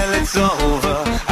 Till it's over,